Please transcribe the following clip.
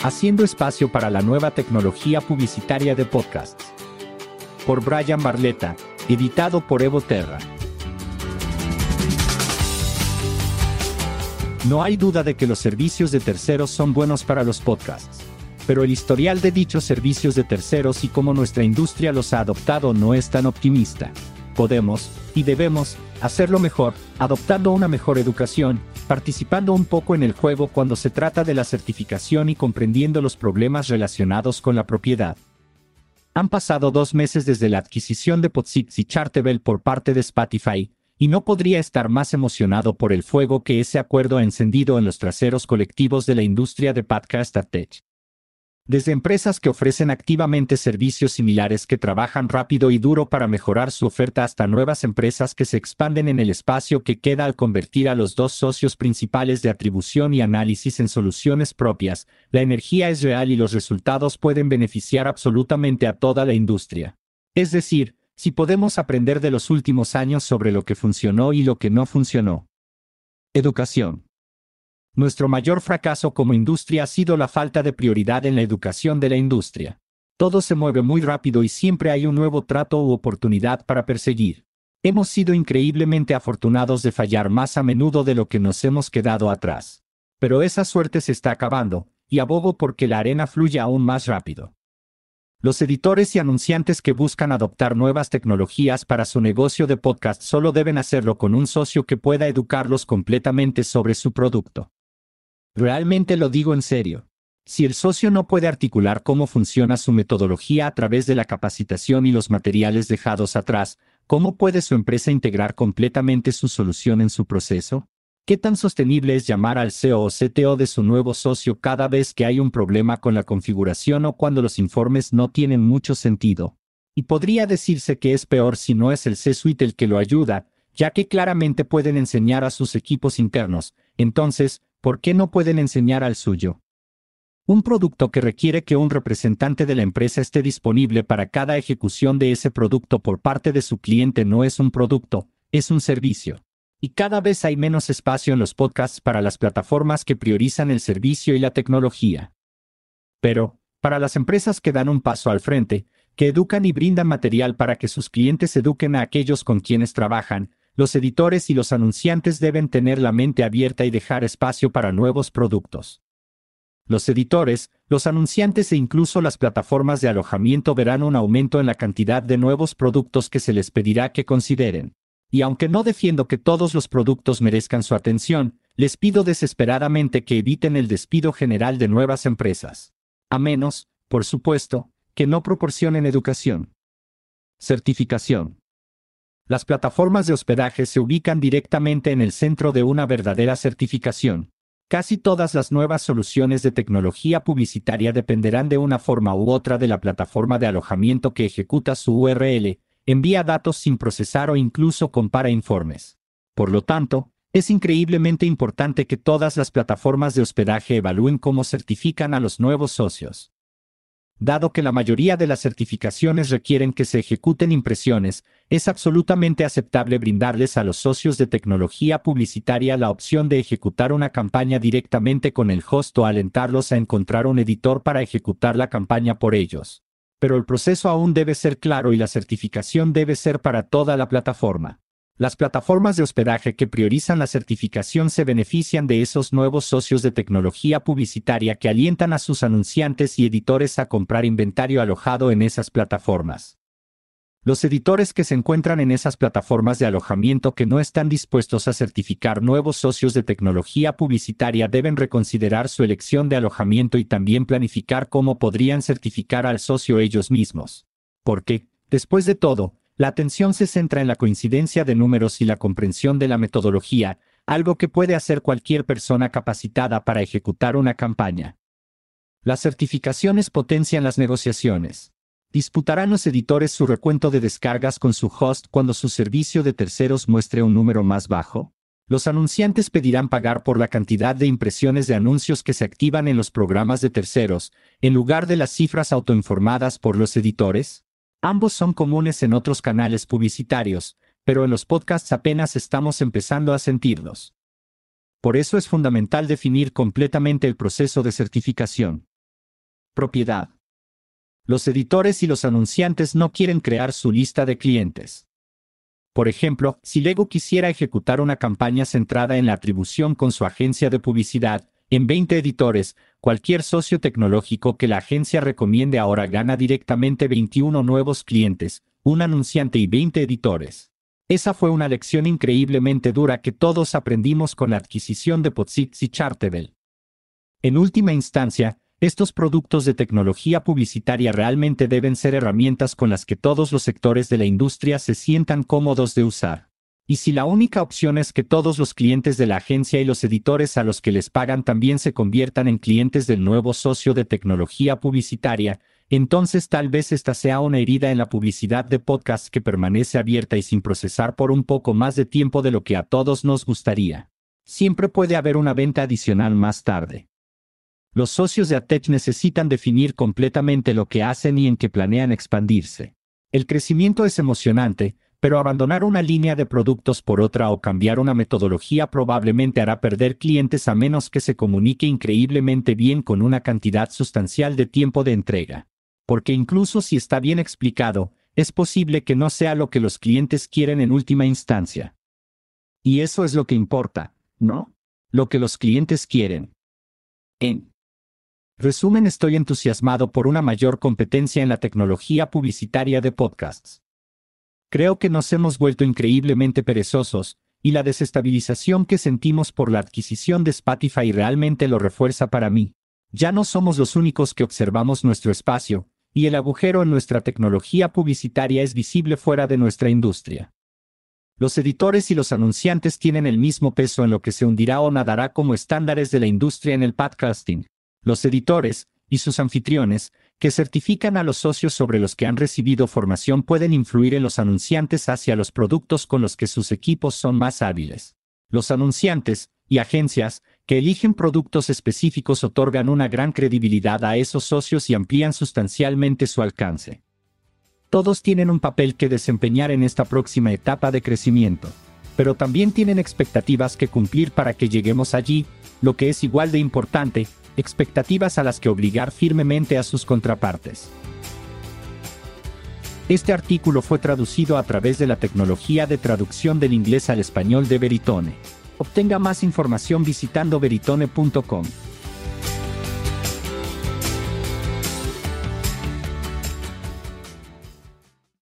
Haciendo espacio para la nueva tecnología publicitaria de podcasts. Por Brian Barletta, editado por Evo Terra. No hay duda de que los servicios de terceros son buenos para los podcasts. Pero el historial de dichos servicios de terceros y cómo nuestra industria los ha adoptado no es tan optimista. Podemos, y debemos, hacerlo mejor, adoptando una mejor educación, participando un poco en el juego cuando se trata de la certificación y comprendiendo los problemas relacionados con la propiedad. Han pasado dos meses desde la adquisición de Podsix y Chartable por parte de Spotify, y no podría estar más emocionado por el fuego que ese acuerdo ha encendido en los traseros colectivos de la industria de podcast tech desde empresas que ofrecen activamente servicios similares que trabajan rápido y duro para mejorar su oferta hasta nuevas empresas que se expanden en el espacio que queda al convertir a los dos socios principales de atribución y análisis en soluciones propias, la energía es real y los resultados pueden beneficiar absolutamente a toda la industria. Es decir, si podemos aprender de los últimos años sobre lo que funcionó y lo que no funcionó. Educación. Nuestro mayor fracaso como industria ha sido la falta de prioridad en la educación de la industria. Todo se mueve muy rápido y siempre hay un nuevo trato u oportunidad para perseguir. Hemos sido increíblemente afortunados de fallar más a menudo de lo que nos hemos quedado atrás. Pero esa suerte se está acabando, y abogo porque la arena fluya aún más rápido. Los editores y anunciantes que buscan adoptar nuevas tecnologías para su negocio de podcast solo deben hacerlo con un socio que pueda educarlos completamente sobre su producto. Realmente lo digo en serio. Si el socio no puede articular cómo funciona su metodología a través de la capacitación y los materiales dejados atrás, ¿cómo puede su empresa integrar completamente su solución en su proceso? ¿Qué tan sostenible es llamar al CEO o CTO de su nuevo socio cada vez que hay un problema con la configuración o cuando los informes no tienen mucho sentido? Y podría decirse que es peor si no es el C-Suite el que lo ayuda, ya que claramente pueden enseñar a sus equipos internos, entonces, ¿por qué no pueden enseñar al suyo? Un producto que requiere que un representante de la empresa esté disponible para cada ejecución de ese producto por parte de su cliente no es un producto, es un servicio. Y cada vez hay menos espacio en los podcasts para las plataformas que priorizan el servicio y la tecnología. Pero, para las empresas que dan un paso al frente, que educan y brindan material para que sus clientes eduquen a aquellos con quienes trabajan, los editores y los anunciantes deben tener la mente abierta y dejar espacio para nuevos productos. Los editores, los anunciantes e incluso las plataformas de alojamiento verán un aumento en la cantidad de nuevos productos que se les pedirá que consideren. Y aunque no defiendo que todos los productos merezcan su atención, les pido desesperadamente que eviten el despido general de nuevas empresas. A menos, por supuesto, que no proporcionen educación. Certificación. Las plataformas de hospedaje se ubican directamente en el centro de una verdadera certificación. Casi todas las nuevas soluciones de tecnología publicitaria dependerán de una forma u otra de la plataforma de alojamiento que ejecuta su URL, envía datos sin procesar o incluso compara informes. Por lo tanto, es increíblemente importante que todas las plataformas de hospedaje evalúen cómo certifican a los nuevos socios. Dado que la mayoría de las certificaciones requieren que se ejecuten impresiones, es absolutamente aceptable brindarles a los socios de tecnología publicitaria la opción de ejecutar una campaña directamente con el host o alentarlos a encontrar un editor para ejecutar la campaña por ellos. Pero el proceso aún debe ser claro y la certificación debe ser para toda la plataforma. Las plataformas de hospedaje que priorizan la certificación se benefician de esos nuevos socios de tecnología publicitaria que alientan a sus anunciantes y editores a comprar inventario alojado en esas plataformas. Los editores que se encuentran en esas plataformas de alojamiento que no están dispuestos a certificar nuevos socios de tecnología publicitaria deben reconsiderar su elección de alojamiento y también planificar cómo podrían certificar al socio ellos mismos. Porque, después de todo, la atención se centra en la coincidencia de números y la comprensión de la metodología, algo que puede hacer cualquier persona capacitada para ejecutar una campaña. Las certificaciones potencian las negociaciones. Disputarán los editores su recuento de descargas con su host cuando su servicio de terceros muestre un número más bajo. Los anunciantes pedirán pagar por la cantidad de impresiones de anuncios que se activan en los programas de terceros, en lugar de las cifras autoinformadas por los editores. Ambos son comunes en otros canales publicitarios, pero en los podcasts apenas estamos empezando a sentirlos. Por eso es fundamental definir completamente el proceso de certificación. Propiedad. Los editores y los anunciantes no quieren crear su lista de clientes. Por ejemplo, si Lego quisiera ejecutar una campaña centrada en la atribución con su agencia de publicidad, en 20 editores, cualquier socio tecnológico que la agencia recomiende ahora gana directamente 21 nuevos clientes, un anunciante y 20 editores. Esa fue una lección increíblemente dura que todos aprendimos con la adquisición de Podsix y Chartable. En última instancia, estos productos de tecnología publicitaria realmente deben ser herramientas con las que todos los sectores de la industria se sientan cómodos de usar. Y si la única opción es que todos los clientes de la agencia y los editores a los que les pagan también se conviertan en clientes del nuevo socio de tecnología publicitaria, entonces tal vez esta sea una herida en la publicidad de podcast que permanece abierta y sin procesar por un poco más de tiempo de lo que a todos nos gustaría. Siempre puede haber una venta adicional más tarde. Los socios de ATECH necesitan definir completamente lo que hacen y en qué planean expandirse. El crecimiento es emocionante, pero abandonar una línea de productos por otra o cambiar una metodología probablemente hará perder clientes a menos que se comunique increíblemente bien con una cantidad sustancial de tiempo de entrega. Porque incluso si está bien explicado, es posible que no sea lo que los clientes quieren en última instancia. Y eso es lo que importa, ¿no? Lo que los clientes quieren. En Resumen, estoy entusiasmado por una mayor competencia en la tecnología publicitaria de podcasts. Creo que nos hemos vuelto increíblemente perezosos, y la desestabilización que sentimos por la adquisición de Spotify realmente lo refuerza para mí. Ya no somos los únicos que observamos nuestro espacio, y el agujero en nuestra tecnología publicitaria es visible fuera de nuestra industria. Los editores y los anunciantes tienen el mismo peso en lo que se hundirá o nadará como estándares de la industria en el podcasting los editores, y sus anfitriones, que certifican a los socios sobre los que han recibido formación pueden influir en los anunciantes hacia los productos con los que sus equipos son más hábiles. Los anunciantes, y agencias, que eligen productos específicos otorgan una gran credibilidad a esos socios y amplían sustancialmente su alcance. Todos tienen un papel que desempeñar en esta próxima etapa de crecimiento, pero también tienen expectativas que cumplir para que lleguemos allí, lo que es igual de importante, expectativas a las que obligar firmemente a sus contrapartes. Este artículo fue traducido a través de la tecnología de traducción del inglés al español de Veritone. Obtenga más información visitando veritone.com.